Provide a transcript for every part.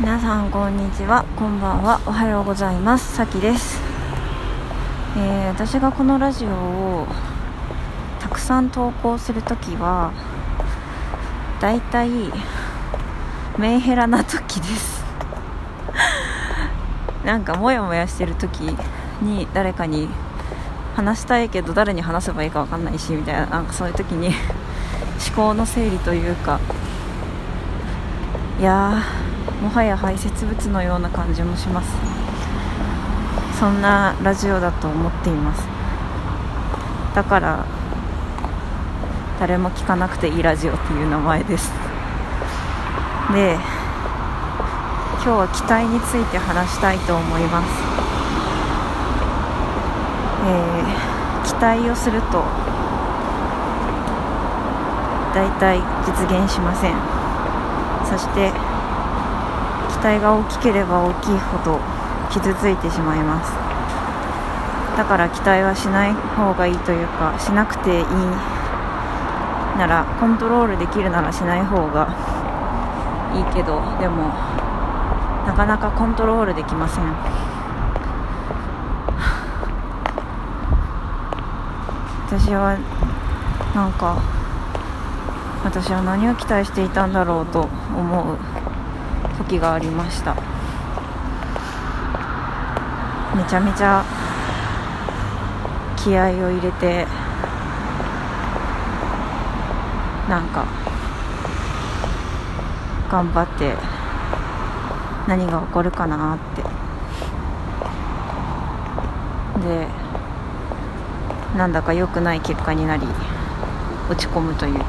皆さんこんにちは。こんばんは。おはようございます。さきです、えー私がこのラジオをたくさん投稿するときはだいたいメンヘラな時です。なんかモヤモヤしてる時に誰かに話したいけど誰に話せばいいか分かんないしみたいななんかそういう時に思考の整理というかいやーもはや排泄物のような感じもします。そんなラジオだと思っています。だから誰も聞かなくていいラジオっていう名前です。で今日は期待について話したいと思います。えー期待をすると大体実現しません。そして期待が大きければ大きいほど傷ついてしまいます。だから期待はしない方がいいというかしなくていいならコントロールできるならしない方がいいけどでもなかなかコントロールできません。私はなんか私は何を期待していたんだろうと思う。時がありました。めちゃめちゃ気合を入れてなんか頑張って何が起こるかなって。でなんだか良くない結果になり落ち込むという。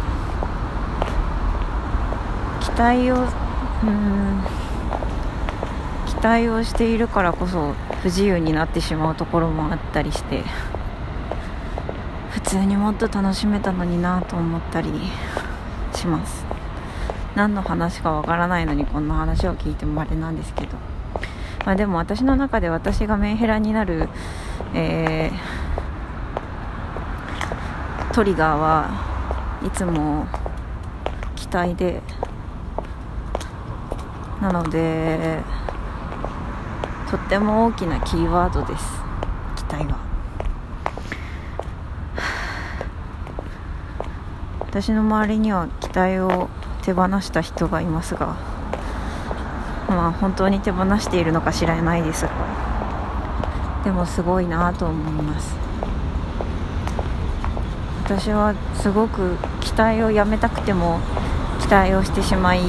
期待をうん。期待をしているからこそ不自由になってしまうところもあったりして普通にもっと楽しめたのになと思ったりします。何の話かわからないのにこんな話を聞いてもあれなんですけど、まあ、でも私の中で私がメンヘラになる、えートリガーはいつも期待でなのでとっても大きなキーワードです。期待は。私の周りには期待を手放した人がいますがまあ本当に手放しているのか知らないですでもすごいなと思います。私はすごく期待をやめたくても期待をしてしまい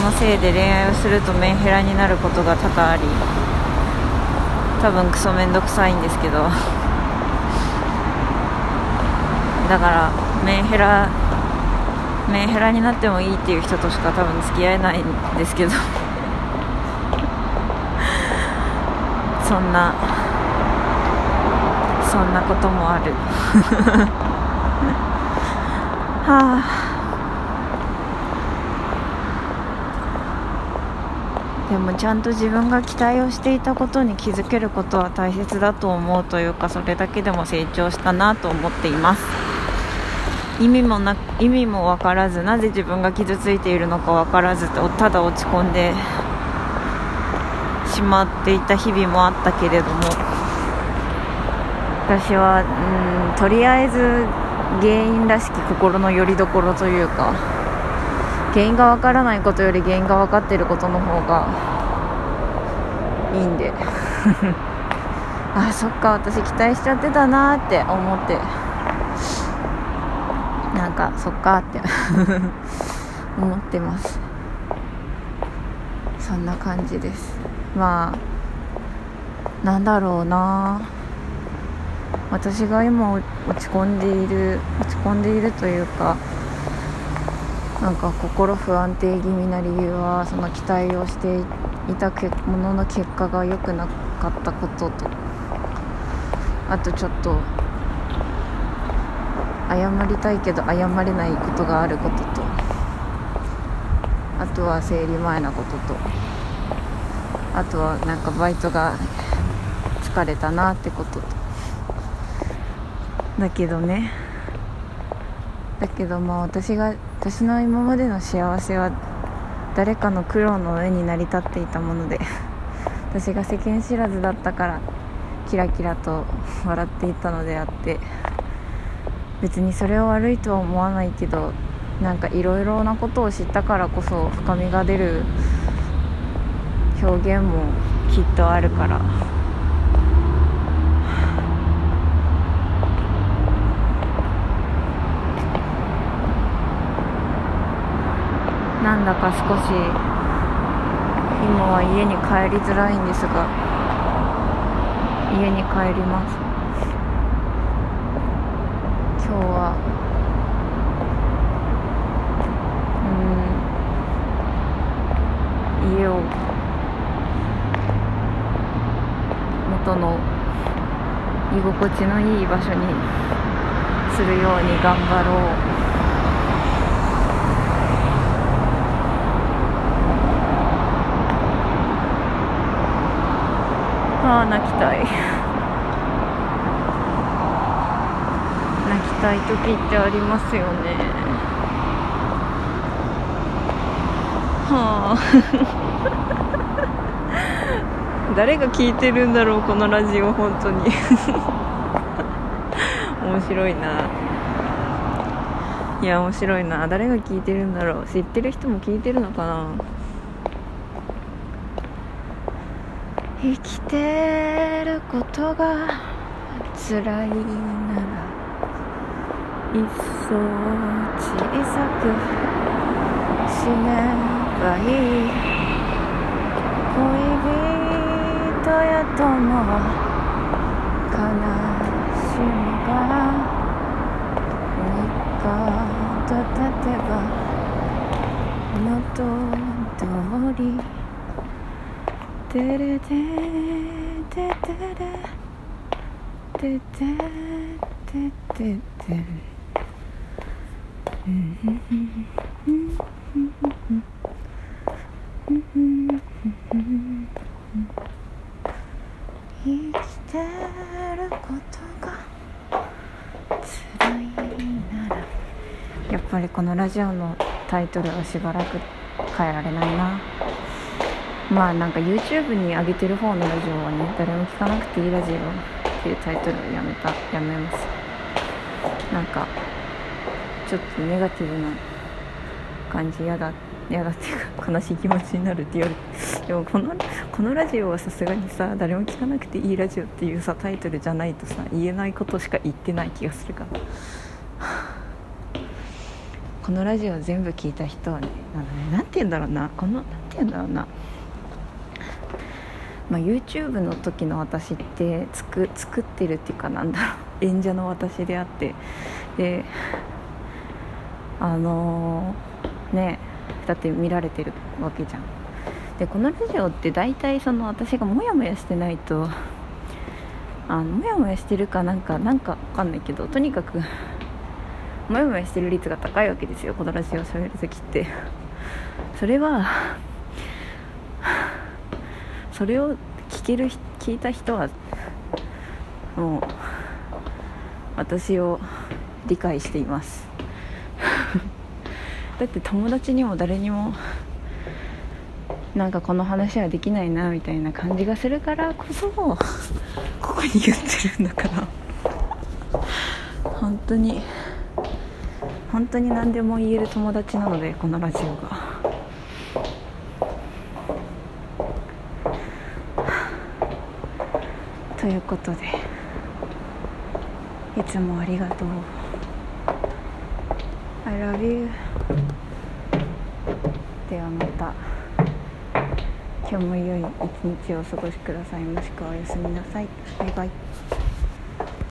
のせいで恋愛をするとメンヘラになることが多々あり多分クソめんどくさいんですけど。だからメンヘラメンヘラになってもいいっていう人としか多分付き合えないんですけど。そんなそんなこともある。はあ。でもちゃんと自分が期待をしていたことに気づけることは大切だと思うというかそれだけでも成長したなと思っています。意味もな意味も分からずなぜ自分が傷ついているのか分からずとただ落ち込んでしまっていた日々もあったけれども。私はうんとりあえず原因らしき心の拠り所というか原因がわからないことより原因が分かっていることの方がいいんで。あそっか私期待しちゃってたなって思って。なんかそっかって。思ってます。そんな感じです。まあなんだろうな私が今落ち込んでいる落ち込んでいるというかなんか心不安定気味な理由はその期待をしていたものの結果が良くなかったことと。あとちょっと謝りたいけど謝れないことがあることと。あとは生理前なことと。あとはなんかバイトが疲れたなってことと。だけどね。だけどまあ私が私の今までの幸せは誰かの苦労の上に成り立っていたもので 私が世間知らずだったからキラキラと笑っていたのであって別にそれを悪いとは思わないけどなんかいろいろなことを知ったからこそ深みが出る表現もきっとあるから。なんだか少し今は家に帰りづらいんですが家に帰ります。今日はうん家を元の居心地のいい場所にするように頑張ろう。ああ泣きたい。泣きたい時ってありますよね。はあ。誰が聞いてるんだろうこのラジオ本当に。面白いな。いや面白いな。誰が聞いてるんだろう。知ってる人も聞いてるのかな？生きてることが辛いならいっそ小さく死ねばいい恋人や友悲しみが三日と経てば元通りテレテテテレテテテテテ生きてることが辛いならやっぱりこのラジオのタイトルはしばらく変えられないなまあなんか YouTube に上げてる方のラジオはね誰も聞かなくていいラジオっていうタイトルをやめたやめます。なんかちょっとネガティブな感じ嫌だ嫌だっていうか悲しい気持ちになるって言われてでもこのこのラジオはさすがにさ誰も聞かなくていいラジオっていうさタイトルじゃないとさ言えないことしか言ってない気がするから。このラジオ全部聞いた人はね何て言うんだろうな。この何て言うんだろうな。まあ、YouTube の時の私って作作ってるっていうかなんだろう。演者の私であって。であのー、ねだって見られてるわけじゃん。でこのラジオって大体その私がモヤモヤしてないとあのモヤモヤしてるかなんかなんかわかんないけどとにかくモヤモヤしてる率が高いわけですよこのラジオを喋る時って。それはそれを聞ける聞いた人はもう私を理解しています だって友達にも誰にもなんかこの話はできないなみたいな感じがするからこそ ここに言ってるんだから本当に本当に何でも言える友達なのでこのラジオが。ということでいつもありがとう。I love you ではまた今日も良い一日をお過ごしください。もしくはおやすみなさい。バイバイ。